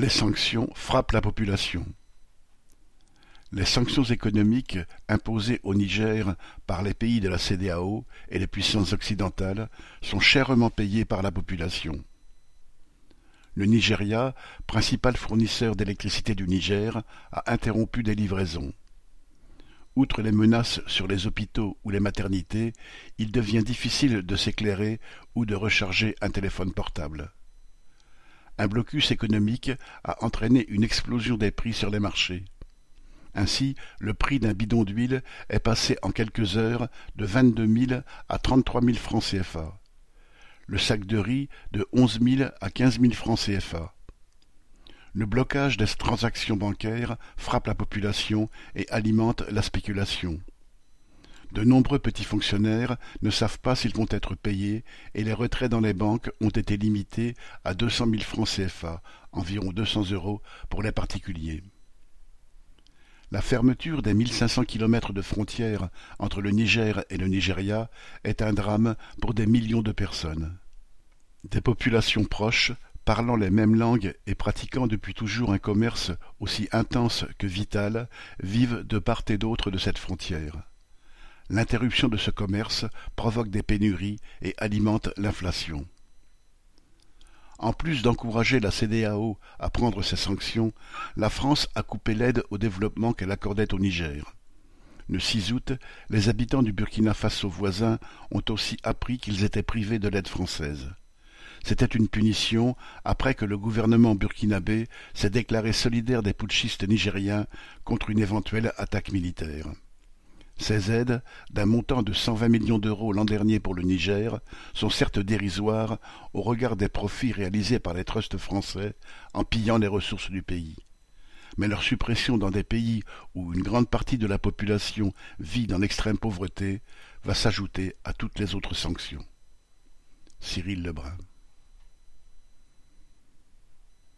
Les sanctions frappent la population. Les sanctions économiques imposées au Niger par les pays de la CEDEAO et les puissances occidentales sont chèrement payées par la population. Le Nigeria, principal fournisseur d'électricité du Niger, a interrompu des livraisons. Outre les menaces sur les hôpitaux ou les maternités, il devient difficile de s'éclairer ou de recharger un téléphone portable. Un blocus économique a entraîné une explosion des prix sur les marchés. Ainsi, le prix d'un bidon d'huile est passé en quelques heures de vingt-deux mille à trente-trois mille francs CFA. Le sac de riz de onze mille à quinze mille francs CFA. Le blocage des transactions bancaires frappe la population et alimente la spéculation. De nombreux petits fonctionnaires ne savent pas s'ils vont être payés et les retraits dans les banques ont été limités à deux cent mille francs CFA, environ deux cents euros pour les particuliers. La fermeture des mille cinq cents kilomètres de frontières entre le Niger et le Nigeria est un drame pour des millions de personnes. Des populations proches, parlant les mêmes langues et pratiquant depuis toujours un commerce aussi intense que vital, vivent de part et d'autre de cette frontière. L'interruption de ce commerce provoque des pénuries et alimente l'inflation. En plus d'encourager la CEDEAO à prendre ces sanctions, la France a coupé l'aide au développement qu'elle accordait au Niger. Le 6 août, les habitants du Burkina Faso voisin ont aussi appris qu'ils étaient privés de l'aide française. C'était une punition après que le gouvernement burkinabé s'est déclaré solidaire des putschistes nigériens contre une éventuelle attaque militaire. Ces aides, d'un montant de cent vingt millions d'euros l'an dernier pour le Niger, sont certes dérisoires au regard des profits réalisés par les trusts français en pillant les ressources du pays. Mais leur suppression dans des pays où une grande partie de la population vit dans l'extrême pauvreté va s'ajouter à toutes les autres sanctions. Cyril Lebrun